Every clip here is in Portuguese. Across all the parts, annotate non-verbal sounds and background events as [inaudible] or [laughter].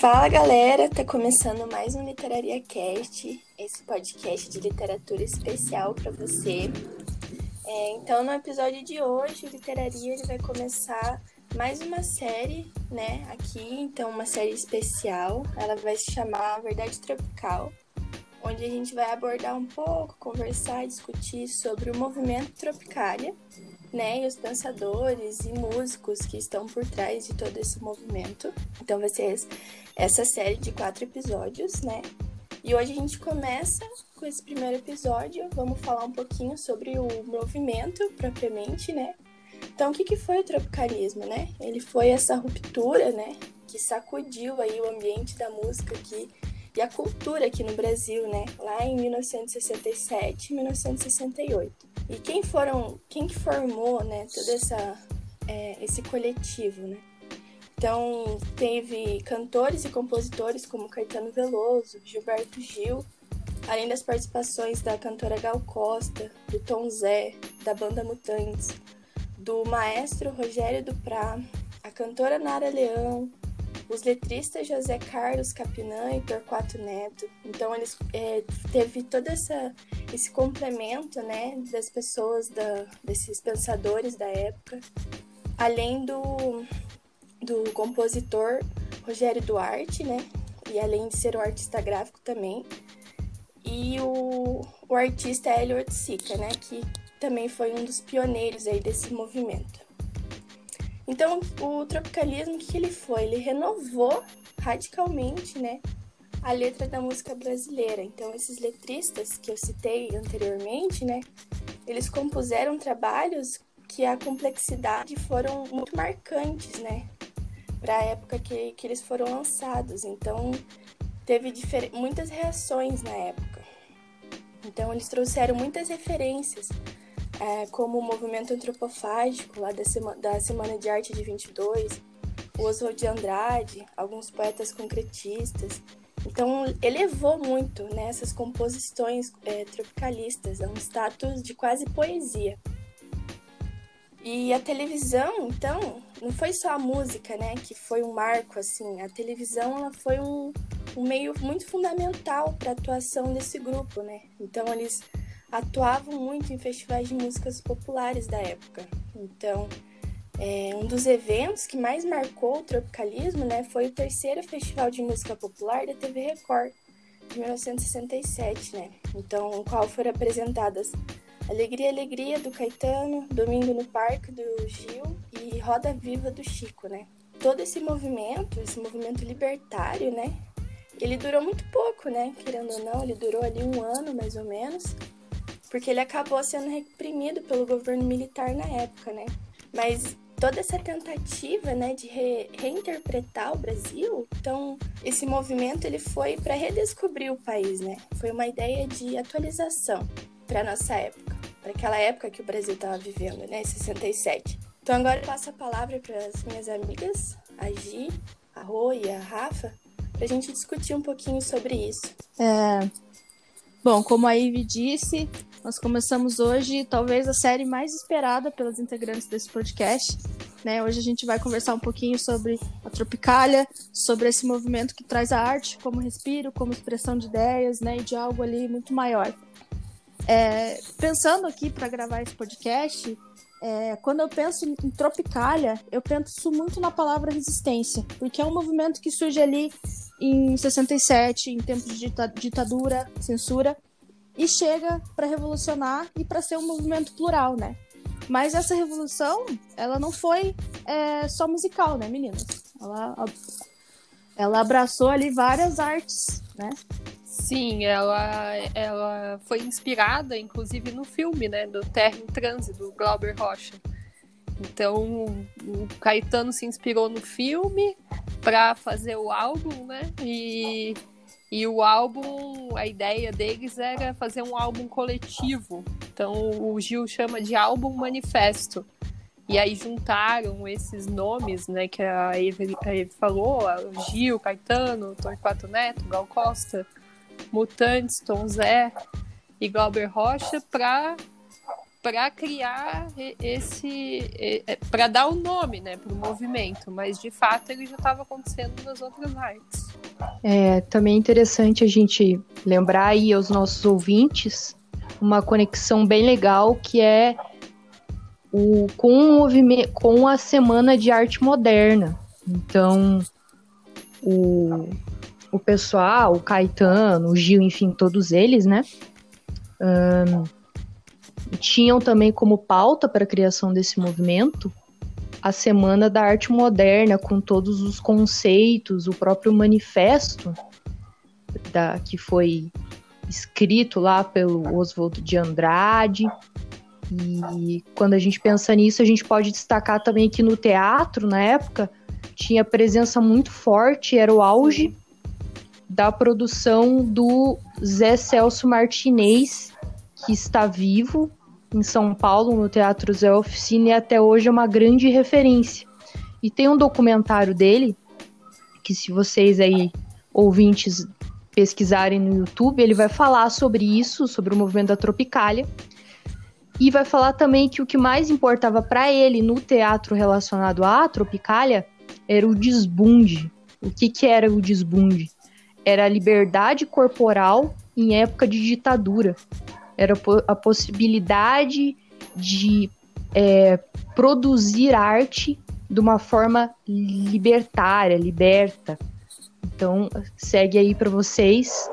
Fala galera, tá começando mais um Literaria Cast, esse podcast de literatura especial para você. É, então, no episódio de hoje, Literaria ele vai começar mais uma série, né, aqui, então uma série especial. Ela vai se chamar Verdade Tropical, onde a gente vai abordar um pouco, conversar, discutir sobre o movimento Tropicália, né, e os pensadores e músicos que estão por trás de todo esse movimento. Então ser essa série de quatro episódios, né? E hoje a gente começa com esse primeiro episódio. Vamos falar um pouquinho sobre o movimento propriamente, né? Então, o que, que foi o tropicalismo, né? Ele foi essa ruptura, né? Que sacudiu aí o ambiente da música aqui e a cultura aqui no Brasil, né? Lá em 1967 e 1968. E quem foram, quem que formou, né? Todo essa, é, esse coletivo, né? Então, teve cantores e compositores como Caetano Veloso, Gilberto Gil, além das participações da cantora Gal Costa, do Tom Zé, da banda Mutantes, do maestro Rogério Duprá, a cantora Nara Leão, os letristas José Carlos Capinã e Torquato Neto. Então eles é, teve todo essa, esse complemento né, das pessoas, da, desses pensadores da época, além do, do compositor Rogério Duarte, né? E além de ser um artista gráfico também. E o, o artista Hélio Ortsica, né? Que também foi um dos pioneiros aí desse movimento. Então, o tropicalismo, o que ele foi? Ele renovou radicalmente, né? A letra da música brasileira. Então, esses letristas que eu citei anteriormente, né? Eles compuseram trabalhos que a complexidade foram muito marcantes, né? Para a época que, que eles foram lançados. Então, teve muitas reações na época. Então, eles trouxeram muitas referências, é, como o movimento antropofágico, lá da, sema, da Semana de Arte de 22, o Oswald de Andrade, alguns poetas concretistas. Então, elevou muito né, essas composições é, tropicalistas a um status de quase poesia. E a televisão, então, não foi só a música, né, que foi um marco, assim. A televisão, ela foi um, um meio muito fundamental para a atuação desse grupo, né. Então, eles atuavam muito em festivais de músicas populares da época. Então, é, um dos eventos que mais marcou o tropicalismo, né, foi o terceiro Festival de Música Popular da TV Record, de 1967, né. Então, o qual foram apresentadas Alegria, Alegria do Caetano, Domingo no Parque do Gil e Roda Viva do Chico, né? Todo esse movimento, esse movimento libertário, né? Ele durou muito pouco, né? Querendo ou não, ele durou ali um ano mais ou menos, porque ele acabou sendo reprimido pelo governo militar na época, né? Mas toda essa tentativa, né, de re reinterpretar o Brasil, então esse movimento ele foi para redescobrir o país, né? Foi uma ideia de atualização para nossa época para aquela época que o Brasil estava vivendo, né, 67. Então agora eu passo a palavra para as minhas amigas, a Gi, a Rô e a Rafa, para a gente discutir um pouquinho sobre isso. É... Bom, como a Ivy disse, nós começamos hoje talvez a série mais esperada pelos integrantes desse podcast. Né? Hoje a gente vai conversar um pouquinho sobre a Tropicália, sobre esse movimento que traz a arte como respiro, como expressão de ideias né? e de algo ali muito maior. É, pensando aqui para gravar esse podcast, é, quando eu penso em Tropicália, eu penso muito na palavra resistência, porque é um movimento que surge ali em 67, em tempos de ditadura, censura, e chega para revolucionar e para ser um movimento plural, né? Mas essa revolução, ela não foi é, só musical, né, meninas? Ela, ela abraçou ali várias artes, né? Sim, ela, ela foi inspirada, inclusive, no filme, né, do Terra em Trânsito, do Glauber Rocha. Então, o Caetano se inspirou no filme para fazer o álbum, né? E, e o álbum, a ideia deles era fazer um álbum coletivo. Então, o Gil chama de álbum manifesto. E aí juntaram esses nomes, né, que a Eve, falou, o Gil, Caetano, Torquato Neto, Gal Costa, Mutantes, Tom Zé e Glauber Rocha para para criar esse, é, para dar o um nome, né, para o movimento, mas de fato ele já estava acontecendo nas outras artes. É também interessante a gente lembrar aí aos nossos ouvintes uma conexão bem legal que é o, com o movimento, com a semana de arte moderna. Então, o, o pessoal, o Caetano, o Gil, enfim, todos eles, né? Um, tinham também como pauta para a criação desse movimento a Semana da Arte Moderna, com todos os conceitos, o próprio manifesto da, que foi escrito lá pelo Oswaldo de Andrade. E quando a gente pensa nisso, a gente pode destacar também que no teatro, na época, tinha presença muito forte, era o auge da produção do Zé Celso Martinez, que está vivo em São Paulo, no Teatro Zé Oficina, e até hoje é uma grande referência. E tem um documentário dele, que se vocês aí, ouvintes, pesquisarem no YouTube, ele vai falar sobre isso, sobre o movimento da Tropicália, e vai falar também que o que mais importava para ele no teatro relacionado à Tropicália era o desbunde. O que, que era o desbunde? Era a liberdade corporal em época de ditadura. Era a possibilidade de é, produzir arte de uma forma libertária, liberta. Então, segue aí para vocês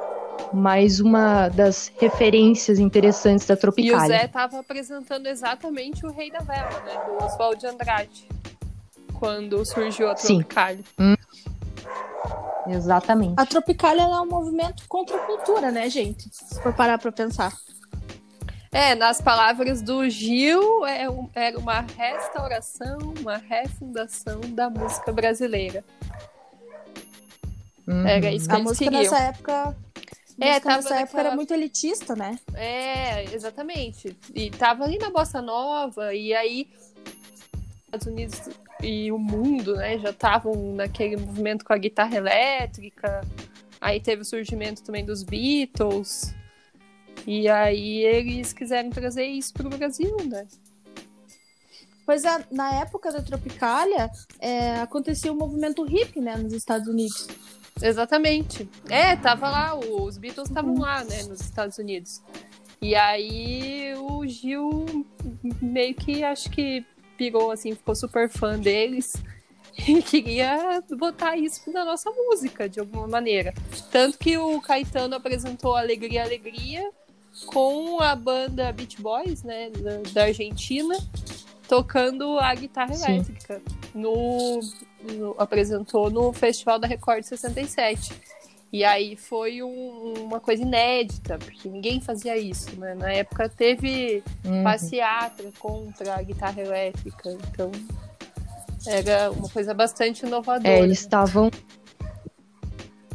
mais uma das referências interessantes da Tropicália. E o Zé estava apresentando exatamente o Rei da Vela, né, do Oswald de Andrade, quando surgiu a Tropicália. Hum. Exatamente. A Tropicália é um movimento contra a cultura, né, gente? Se for parar para pensar. É, nas palavras do Gil, é um, era uma restauração, uma refundação da música brasileira. Uhum. Era isso que a música queriam. nessa época é, tava nessa época era muito elitista, né? É, exatamente. E tava ali na Bossa Nova, e aí Estados Unidos e o mundo, né, já estavam naquele movimento com a guitarra elétrica. Aí teve o surgimento também dos Beatles. E aí eles quiseram trazer isso pro Brasil, né? Pois é, na época da Tropicália, é, acontecia o um movimento hippie, né, nos Estados Unidos. Exatamente. É, tava lá, os Beatles estavam uhum. lá, né, nos Estados Unidos. E aí o Gil meio que acho que pirou, assim, ficou super fã deles [laughs] e queria botar isso na nossa música, de alguma maneira. Tanto que o Caetano apresentou Alegria, Alegria com a banda Beach Boys, né, da, Argentina, tocando a guitarra Sim. elétrica. No, no, apresentou no Festival da Record 67. E aí foi um, uma coisa inédita, porque ninguém fazia isso, né? Na época teve uhum. passeata contra a guitarra elétrica, então era uma coisa bastante inovadora. É, eles estavam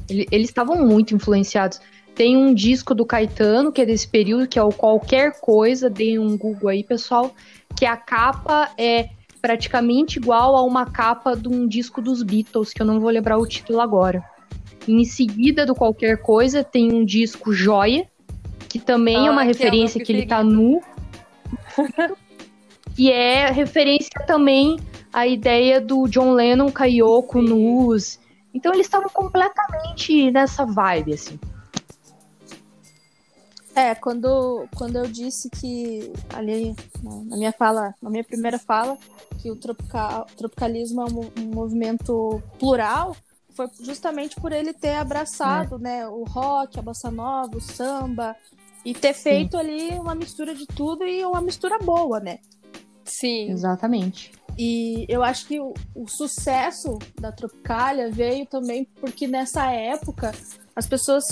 eles estavam muito influenciados. Tem um disco do Caetano, que é desse período, que é o Qualquer Coisa, deem um Google aí, pessoal, que a capa é praticamente igual a uma capa de um disco dos Beatles, que eu não vou lembrar o título agora. Em seguida do qualquer coisa, tem um disco Joia, que também ah, é uma referência é que ele tá nu. [laughs] e é referência também à ideia do John Lennon, Kayoko, Sim. nus. Então eles estavam completamente nessa vibe, assim. É, quando, quando eu disse que ali na minha fala, na minha primeira fala, que o tropical, tropicalismo é um, um movimento plural, foi justamente por ele ter abraçado, é. né, o rock, a bossa nova, o samba e ter Sim. feito ali uma mistura de tudo e uma mistura boa, né? Sim. Exatamente. E eu acho que o, o sucesso da Tropicália veio também porque nessa época as pessoas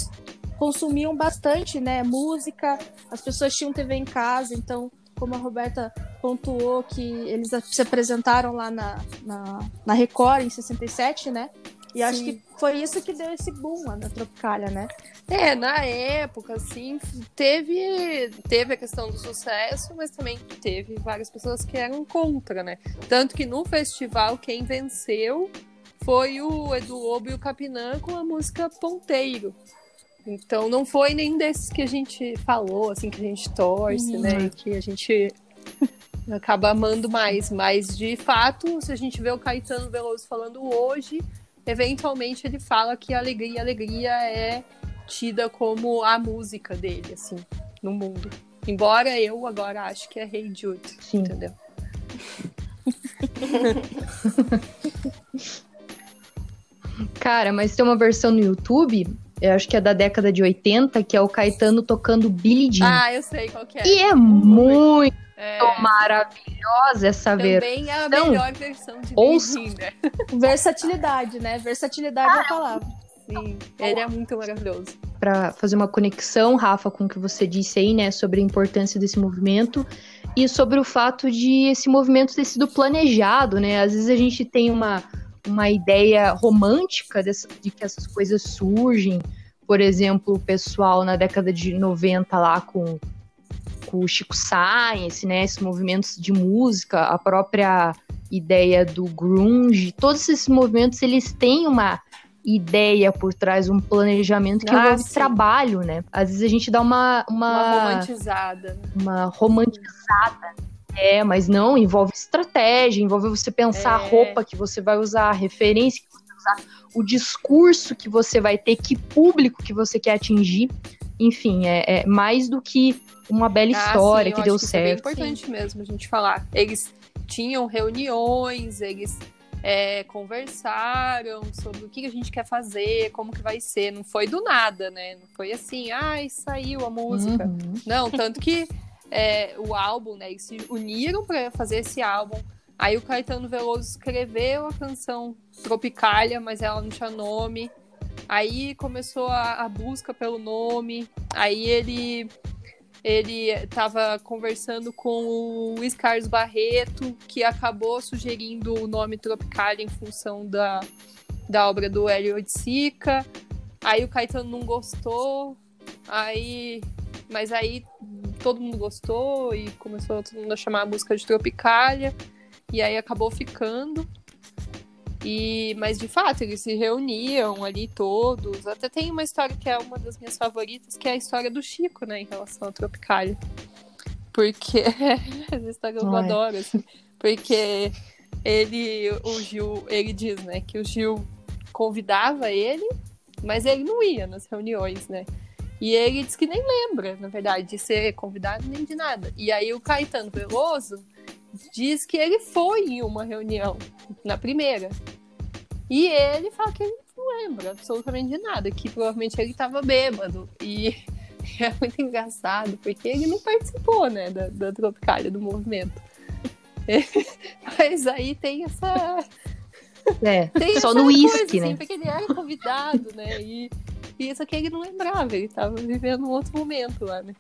consumiam bastante, né, música, as pessoas tinham TV em casa, então, como a Roberta pontuou que eles se apresentaram lá na, na, na Record em 67, né? E Sim. acho que foi isso que deu esse boom lá na Tropicália, né? É, na época, assim, teve, teve a questão do sucesso, mas também teve várias pessoas que eram contra, né? Tanto que no festival, quem venceu foi o Edu Lobo e o Capinã com a música Ponteiro. Então não foi nem desses que a gente falou, assim, que a gente torce, uhum. né? Que a gente acaba amando mais. Mas, de fato, se a gente vê o Caetano Veloso falando hoje, eventualmente ele fala que Alegria, Alegria é tida como a música dele, assim, no mundo. Embora eu agora acho que é Hey Jude, Sim. entendeu? [laughs] Cara, mas tem uma versão no YouTube, eu acho que é da década de 80, que é o Caetano tocando Billie Jean. Ah, eu sei qual que é. E é muito é. maravilhosa essa Também versão. Também é a melhor versão de Billie Jean, né? [laughs] Versatilidade, né? Versatilidade ah, é a palavra. Sim, ele é muito maravilhoso. Para fazer uma conexão, Rafa, com o que você disse aí, né, sobre a importância desse movimento e sobre o fato de esse movimento ter sido planejado, né? Às vezes a gente tem uma, uma ideia romântica de, de que essas coisas surgem. Por exemplo, o pessoal na década de 90 lá com, com o Chico Science, né? Esses movimentos de música, a própria ideia do grunge, todos esses movimentos eles têm uma ideia por trás, um planejamento que ah, envolve sim. trabalho, né? Às vezes a gente dá uma... Uma, uma romantizada. Uma romantizada. É, mas não, envolve estratégia, envolve você pensar é. a roupa que você vai usar, a referência que você vai usar, o discurso que você vai ter, que público que você quer atingir. Enfim, é, é mais do que uma bela ah, história sim, que deu que certo. é importante sim. mesmo a gente falar. Eles tinham reuniões, eles é, conversaram sobre o que a gente quer fazer, como que vai ser. Não foi do nada, né? Não foi assim, ai, saiu a música. Uhum. Não, tanto que é, o álbum, né? Eles se uniram para fazer esse álbum. Aí o Caetano Veloso escreveu a canção Tropicália, mas ela não tinha nome. Aí começou a, a busca pelo nome. Aí ele ele estava conversando com o Luiz Carlos Barreto, que acabou sugerindo o nome Tropicália em função da, da obra do Hélio Oiticica. Aí o Caetano não gostou, aí, mas aí todo mundo gostou e começou todo mundo a chamar a música de Tropicália, e aí acabou ficando. E, mas de fato, eles se reuniam ali todos. Até tem uma história que é uma das minhas favoritas, que é a história do Chico, né, em relação ao Tropicália. Porque [laughs] essa história eu Ai. adoro, assim, porque ele, o Gil, ele diz, né, que o Gil convidava ele, mas ele não ia nas reuniões, né? E ele diz que nem lembra, na verdade, de ser convidado nem de nada. E aí o Caetano Veloso diz que ele foi em uma reunião, na primeira. E ele fala que ele não lembra absolutamente de nada, que provavelmente ele estava bêbado. E [laughs] é muito engraçado, porque ele não participou, né, da, da Tropicália, do movimento. [laughs] Mas aí tem essa. É, [laughs] tem só no uísque, né? Assim, porque ele era convidado, né? E, e isso aqui ele não lembrava, ele estava vivendo um outro momento lá, né?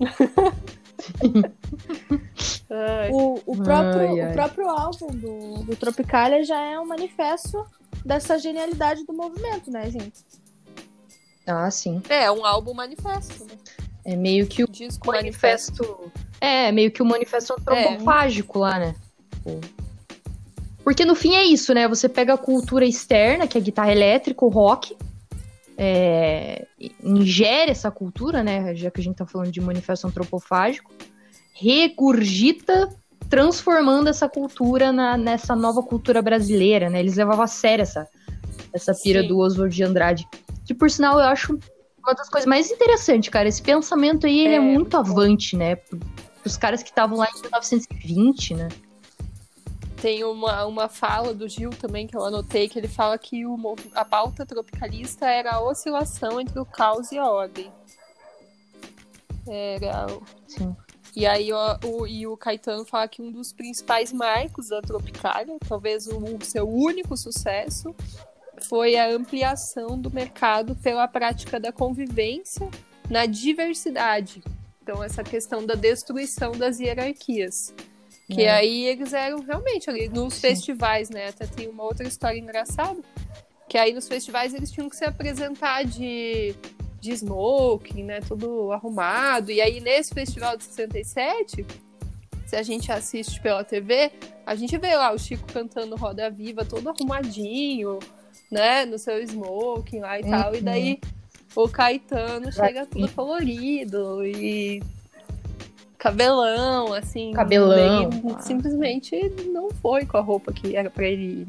[laughs] o, o, próprio, ai, ai. o próprio álbum do, do Tropicália já é um manifesto dessa genialidade do movimento, né, gente? Ah, sim. É, um álbum manifesto, né? É meio que o Disco manifesto. manifesto. É, meio que o manifesto antropofágico é. lá, né? Porque no fim é isso, né? Você pega a cultura externa, que é a guitarra elétrica, o rock, é, ingere essa cultura, né? Já que a gente tá falando de manifesto antropofágico, regurgita, transformando essa cultura na, nessa nova cultura brasileira, né? Eles levavam a sério essa, essa pira Sim. do Oswald de Andrade. Que, por sinal, eu acho uma das coisas mais interessantes, cara. Esse pensamento aí, ele é, é muito avante, né? Os caras que estavam lá em 1920, né? Tem uma, uma fala do Gil também que eu anotei, que ele fala que o, a pauta tropicalista era a oscilação entre o caos e a ordem. Era. Sim. E aí o, o, e o Caetano fala que um dos principais marcos da Tropicália, talvez o, o seu único sucesso, foi a ampliação do mercado pela prática da convivência na diversidade. Então, essa questão da destruição das hierarquias. Que é. aí eles eram realmente ali nos Sim. festivais, né? Até tem uma outra história engraçada. Que aí nos festivais eles tinham que se apresentar de, de smoking, né? Tudo arrumado. E aí nesse festival de 67, se a gente assiste pela TV, a gente vê lá o Chico cantando Roda Viva, todo arrumadinho, né? No seu smoking lá e uhum. tal. E daí o Caetano chega tudo colorido e cabelão, assim. Cabelão. simplesmente não foi com a roupa que era pra ele ir.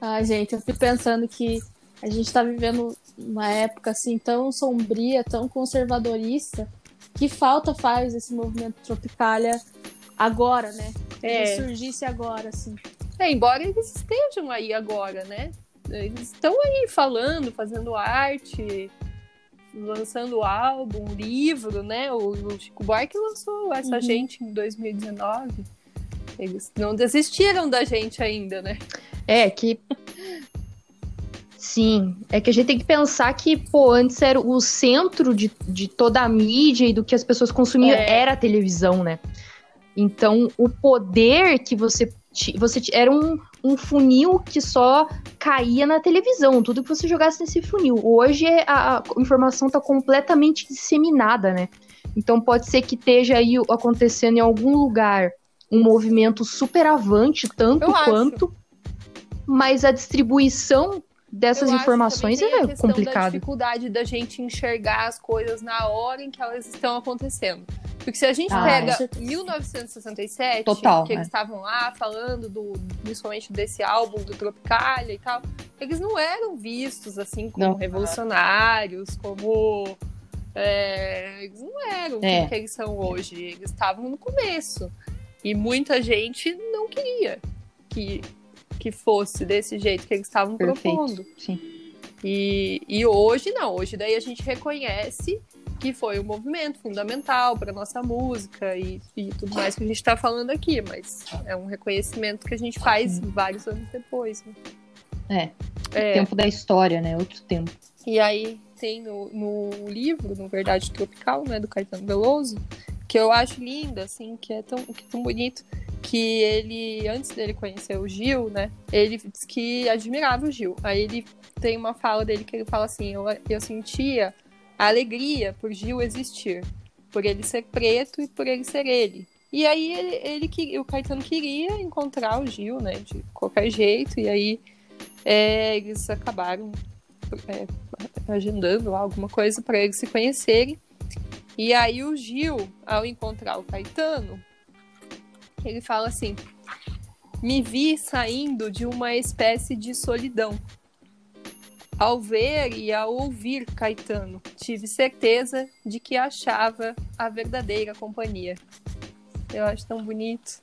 Ai, gente, eu fico pensando que a gente tá vivendo uma época assim tão sombria, tão conservadorista, que falta faz esse movimento Tropicália agora, né? É. Que surgisse agora, assim. É, embora eles estejam aí agora, né? Eles estão aí falando, fazendo arte, lançando álbum, livro, né? O, o Chico Buarque lançou essa Uhum. gente em 2019. Eles não desistiram da gente ainda, né? É que. Sim, é que a gente tem que pensar que, pô, antes era o centro de, de toda a mídia e do que as pessoas consumiam É. era a televisão, né? Então, o poder que você. você era um, um funil que só caía na televisão, tudo que você jogasse nesse funil. Hoje é- a, a informação tá completamente disseminada, né? Então pode ser que esteja aí acontecendo em algum lugar um movimento super avante, tanto Eu acho. quanto, mas a distribuição dessas Eu acho informações também tem a é questão Da complicado. dificuldade da gente enxergar as coisas na hora em que elas estão acontecendo. Porque se a gente Ah, pega com certeza. 1967, Total, que eles é. estavam lá falando do, principalmente desse álbum do Tropicália e tal, eles não eram vistos assim como Não. revolucionários, como é, eles não eram É. o que eles são hoje. Eles estavam no começo. E muita gente não queria que, que fosse desse jeito que eles estavam Perfeito. propondo. Sim. E, e hoje não, hoje daí a gente reconhece que foi um movimento fundamental para nossa música e, e tudo mais que a gente está falando aqui, mas é um reconhecimento que a gente faz vários anos depois. né? É, É, tempo da história, né? Outro tempo. e aí tem no, no livro, no Verdade Tropical, né, do Caetano Veloso, que eu acho linda, assim, que é tão, que é tão bonito, que ele, antes dele conhecer o Gil, né, ele disse que admirava o Gil. Aí ele tem uma fala dele que ele fala assim, eu, eu sentia a alegria por Gil existir, por ele ser preto e por ele ser ele. E aí ele, ele o Caetano queria encontrar o Gil, né, de qualquer jeito, e aí é, eles acabaram é, agendando alguma coisa para eles se conhecerem. E aí o Gil, ao encontrar o Caetano, ele fala assim: me vi saindo de uma espécie de solidão. Ao ver e ao ouvir Caetano, tive certeza de que achava a verdadeira companhia. Eu acho tão bonito.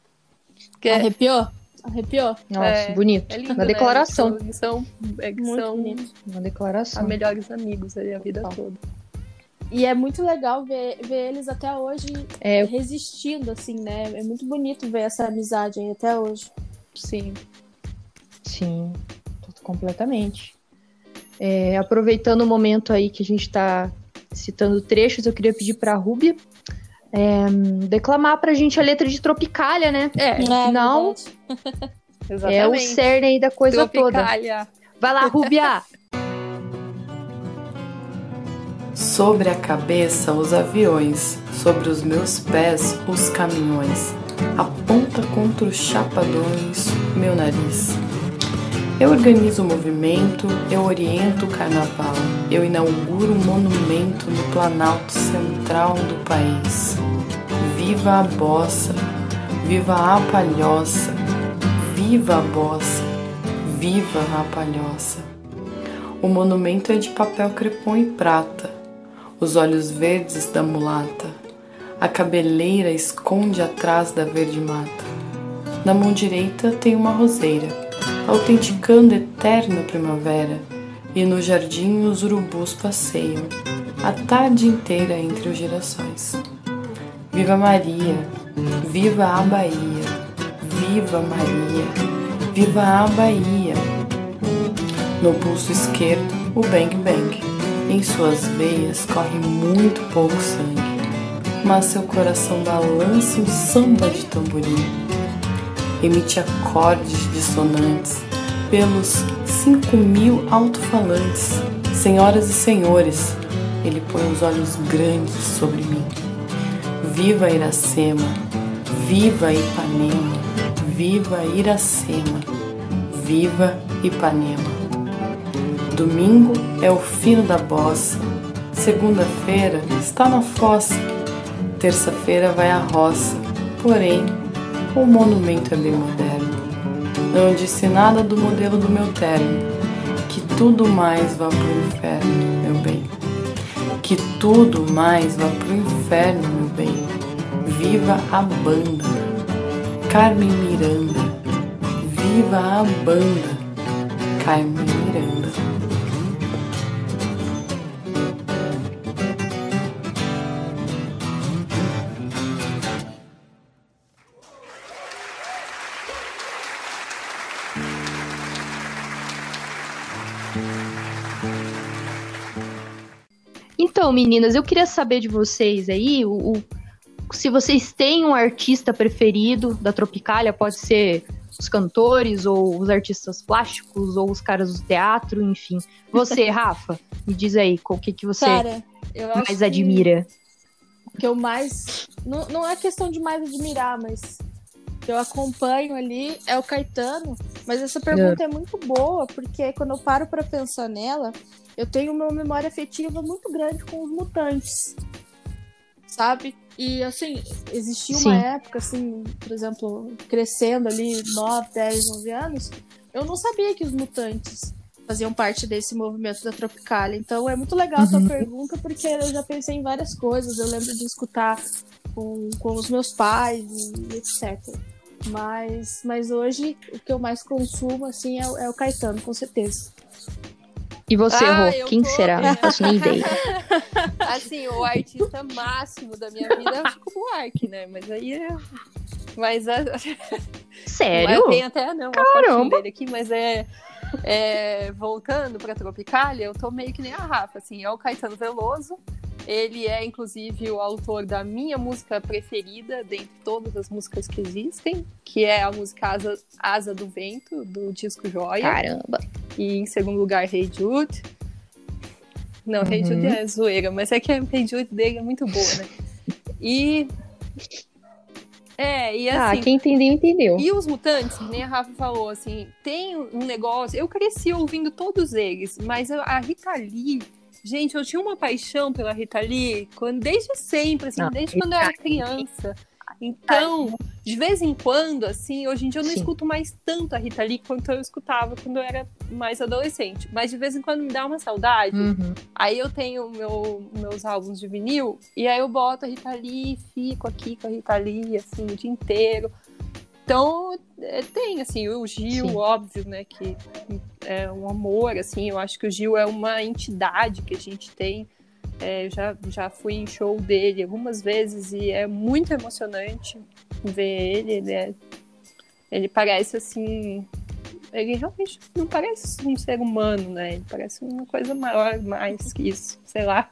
Que é, Arrepiou? Arrepiou? Nossa, É, bonito. é lindo, Uma né? declaração. Eles são, eles Muito são bonito. Uma a declaração. melhores amigos aí a vida Total. toda. E é muito legal ver, ver eles até hoje É, resistindo, assim, né? É muito bonito ver essa amizade aí até hoje. Sim. Sim, completamente. É, aproveitando o momento aí que a gente está citando trechos, eu queria pedir para a Rúbia é, declamar pra gente a letra de Tropicália, né? É, verdade. exatamente. [laughs] é o cerne aí da coisa toda. Tropicália. Vai lá, Rúbia! [laughs] Sobre a cabeça os aviões, sobre os meus pés os caminhões. Aponta contra os chapadões meu nariz. Eu organizo o movimento, eu oriento o carnaval, eu inauguro um monumento no Planalto Central do país. Viva a bossa, viva a palhoça, viva a bossa, viva a palhoça. O monumento é de papel crepom e prata, os olhos verdes da mulata, a cabeleira esconde atrás da verde mata. Na mão direita tem uma roseira, autenticando eterna primavera, e no jardim os urubus passeiam, a tarde inteira entre os girassóis. Viva Maria, viva a Bahia, viva Maria, viva a Bahia. No pulso esquerdo, o bang bang. Em suas veias corre muito pouco sangue, mas seu coração balança um samba de tamborim. Emite acordes dissonantes pelos cinco mil alto-falantes. Senhoras e senhores, ele põe os olhos grandes sobre mim. Viva Iracema, viva Ipanema, viva Iracema, viva Ipanema. Domingo é o fino da bossa, segunda-feira está na fossa. Terça-feira vai à roça, porém, o monumento é bem moderno. Não disse nada do modelo do meu terno, que tudo mais vá pro inferno, meu bem. Que tudo mais vá pro inferno, meu bem. Viva a banda, Carmen Miranda. Viva a banda, Carmen Miranda. Então, meninas, eu queria saber de vocês aí, o, o- se vocês têm um artista preferido da Tropicália, pode ser os cantores, ou os artistas plásticos, ou os caras do teatro, enfim. Você, [laughs] Rafa, me diz aí, o que, que você Cara, mais que- admira? que eu mais. Não, não é questão de mais admirar, mas que eu acompanho ali é o Caetano. Mas essa pergunta é, muito boa, porque quando eu paro pra pensar nela, eu tenho uma memória afetiva muito grande com os mutantes. Sabe? E assim, existia uma Sim. época, assim, por exemplo, crescendo ali 9, 10, 11 anos, eu não sabia que os mutantes faziam parte desse movimento da Tropicália. Então é muito legal a sua Uhum. pergunta, porque eu já pensei em várias coisas. Eu lembro de escutar com, com os meus pais e etc. Mas, mas hoje o que eu mais consumo assim é, o- é o Caetano, com certeza. E você, Ah, Rô, quem tô- será? Não faço nem ideia. Assim, o artista máximo da minha vida é o Chico Buarque, né? Mas aí é. Mas a... [laughs] Sério? Mas tem até não, uma Caramba. aqui, mas é, é, voltando pra Tropicália, eu tô meio que nem a Rafa, assim, é o Caetano Veloso. Ele é, inclusive, o autor da minha música preferida, dentre todas as músicas que existem, que é a música Asa, Asa do Vento, do disco Joia. Caramba. E em segundo lugar, Hey Jude. Não, Hey Uhum. Jude é zoeira, mas é que a Hey Jude dele é muito boa, né? E. É, e Ah, assim. quem entendeu, entendeu. E os mutantes, nem a Rafa falou, assim, tem um negócio. Eu cresci ouvindo todos eles, mas a Rita Lee. Gente, eu tinha uma paixão pela Rita Lee quando, desde sempre, assim, Não, desde quando eu era criança. Então, de vez em quando, assim, hoje em dia eu não Sim. escuto mais tanto a Rita Lee quanto eu escutava quando eu era mais adolescente. Mas de vez em quando me dá uma saudade. Uhum. Aí eu tenho meu, meus álbuns de vinil, e aí eu boto a Rita Lee fico aqui com a Rita Lee, assim, o dia inteiro. Então, é, tem, assim, o Gil, Sim. óbvio, né, que é um amor, assim, eu acho que o Gil é uma entidade que a gente tem. É, já, já fui em show dele algumas vezes e é muito emocionante ver ele. Ele, é- ele parece, assim, ele realmente não parece um ser humano, né? Ele parece uma coisa maior, mais que isso, sei lá.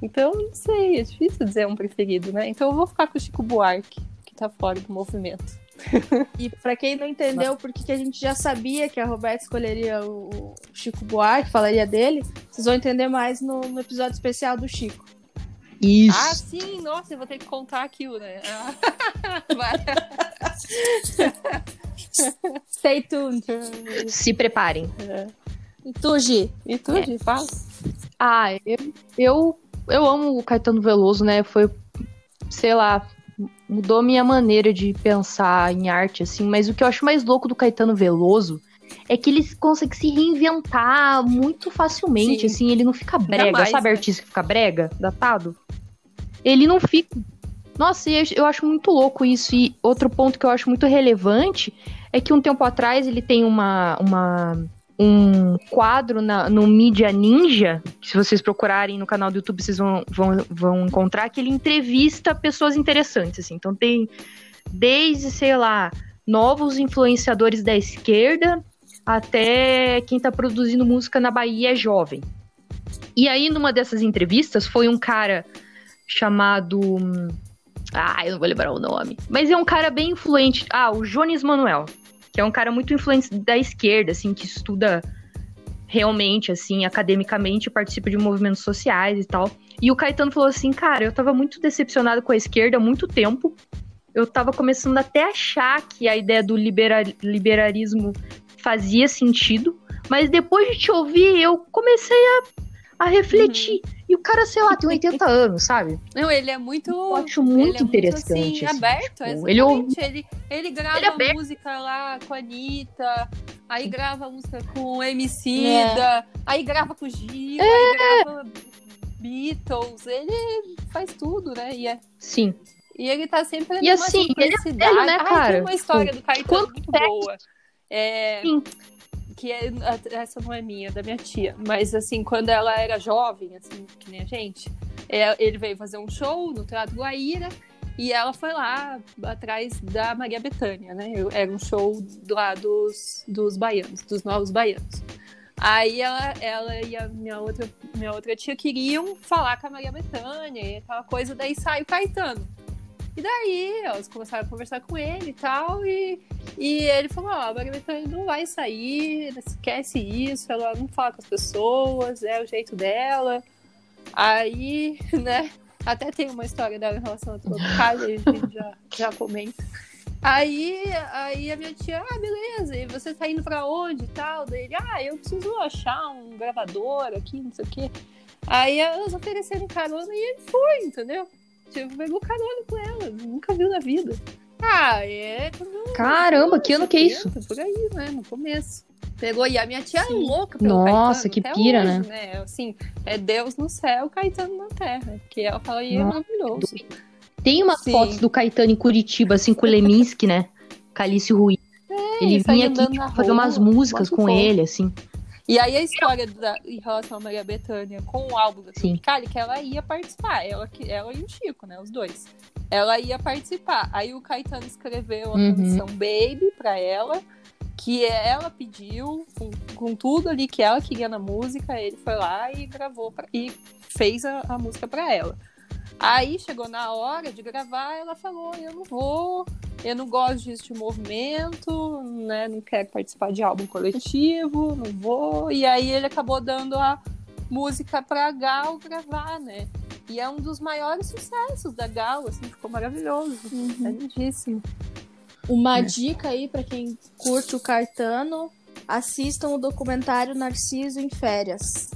Então, não sei, é difícil dizer um preferido, né? Então eu vou ficar com o Chico Buarque, que tá fora do movimento. E pra quem não entendeu por que a gente já sabia que a Roberta escolheria o Chico Buarque, falaria dele, vocês vão entender mais no, no episódio especial do Chico. Isso. Ah, sim, nossa, eu vou ter que contar aquilo, né? Ah, [laughs] vai. Stay tuned. Se preparem. E tu, Gi? E tu, Gi, fala? Ah, eu, eu, eu amo o Caetano Veloso, né? Foi, sei lá, mudou minha maneira de pensar em arte, assim. Mas o que eu acho mais louco do Caetano Veloso é que ele consegue se reinventar muito facilmente, Sim. assim. Ele não fica brega, mais, sabe né? artista que fica brega, datado? Ele não fica. Nossa, eu- eu acho muito louco isso. E outro ponto que eu acho muito relevante é que um tempo atrás ele tem uma, uma um quadro na, no Mídia Ninja, se vocês procurarem no canal do YouTube, vocês vão, vão, vão encontrar, que ele entrevista pessoas interessantes, assim. Então tem desde, sei lá, novos influenciadores da esquerda até quem tá produzindo música na Bahia é jovem. E aí, numa dessas entrevistas, foi um cara chamado. hum, Ah, eu não vou lembrar o nome. Mas é um cara bem influente. Ah, o Jones Manuel que é um cara muito influente da esquerda, assim, que estuda realmente, assim, academicamente, participa de movimentos sociais e tal. E o Caetano falou assim, cara, eu tava muito decepcionado com a esquerda há muito tempo. Eu tava começando até a achar que a ideia do libera liberalismo fazia sentido, mas depois de te ouvir, eu comecei a, a refletir. E o cara, sei lá, tem 80 anos, sabe? Não, ele é muito. Eu acho muito ele é interessante. Muito, assim, assim, aberto, tipo, ele, ele, ele, ele grava ele é música lá com a Anitta, aí grava música com o Emicida, aí grava com o Gil, aí grava Beatles, ele faz tudo, né? E, é, Sim. e ele tá sempre E assim, ele é velho, né, Ai, cara? tem uma história do Caetano muito tempo? boa. É, Sim. Que é, essa não é minha, é da minha tia. Mas assim, quando ela era jovem, assim, que nem a gente, é, ele veio fazer um show no Teatro Guaíra e ela foi lá atrás da Maria Bethânia, né? Era um show lá dos, dos baianos, dos novos baianos. Aí ela, ela e a minha outra, minha outra tia queriam falar com a Maria Bethânia e aquela coisa, daí sai o Caetano. E daí elas começaram a conversar com ele e tal, e, e ele falou, ó, a Bethânia não vai sair, esquece isso, ela não fala com as pessoas, é o jeito dela. Aí, [laughs] né, até tem uma história dela em relação a Tropicália, a gente já, já comenta. Aí, aí a minha tia, ah, beleza, e você tá indo pra onde e tal? Daí ele, ah, eu preciso achar um gravador aqui, não sei o quê. Aí elas ofereceram carona e ele foi, entendeu? Tipo, pegou carona com ela, nunca viu na vida. Ah, é. quando- Caramba, que ano que é isso? 70, Por aí, né? No começo. Pegou, e a minha tia é louca pelo Nossa, Caetano, que pira, hoje, né? Assim, é Deus no céu, Caetano na terra. Porque ela fala, e é maravilhoso. Tem umas Sim. fotos do Caetano em Curitiba, assim, com o Leminski, né? Calício Ruiz. ele sai vinha aqui tipo, fazer umas músicas muito com ele, assim. E aí a história da, em relação a Maria Bethânia com o álbum da. Tropicália, que ela ia participar, ela, ela e o Chico, né, os dois. Ela ia participar. Aí o Caetano escreveu a Uhum. canção Baby pra ela, que ela pediu, com, com tudo ali que ela queria na música, ele foi lá e gravou pra- e fez a, a música pra ela. Aí chegou na hora de gravar, ela falou: Eu não vou, eu não gosto disso de movimento, né? Não quero participar de álbum coletivo, não vou. E aí ele acabou dando a música pra Gal gravar, né? E é um dos maiores sucessos da Gal, assim, ficou maravilhoso. Uhum. É lindíssimo. Uma É. dica aí pra quem curte o Caetano, assistam o documentário Narciso em Férias.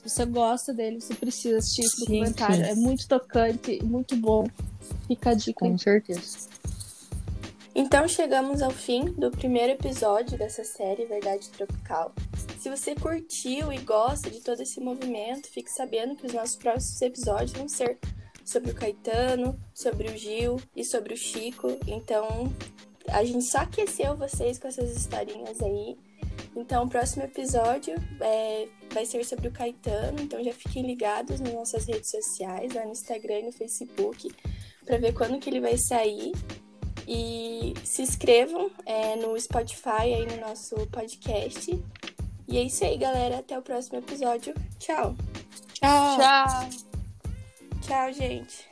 Se você gosta dele, você precisa assistir esse documentário. É muito tocante, muito bom. Fica a dica. Com certeza. Então chegamos ao fim do primeiro episódio dessa série Verdade Tropical. Se você curtiu e gosta de todo esse movimento, fique sabendo que os nossos próximos episódios vão ser sobre o Caetano, sobre o Gil e sobre o Chico. Então a gente só aqueceu vocês com essas historinhas aí. Então o próximo episódio é, vai ser sobre o Caetano, então já fiquem ligados nas nossas redes sociais, lá no Instagram e no Facebook, para ver quando que ele vai sair. E se inscrevam é, no Spotify aí no nosso podcast. E é isso aí, galera. Até o próximo episódio. Tchau. Tchau. Tchau! Tchau, gente.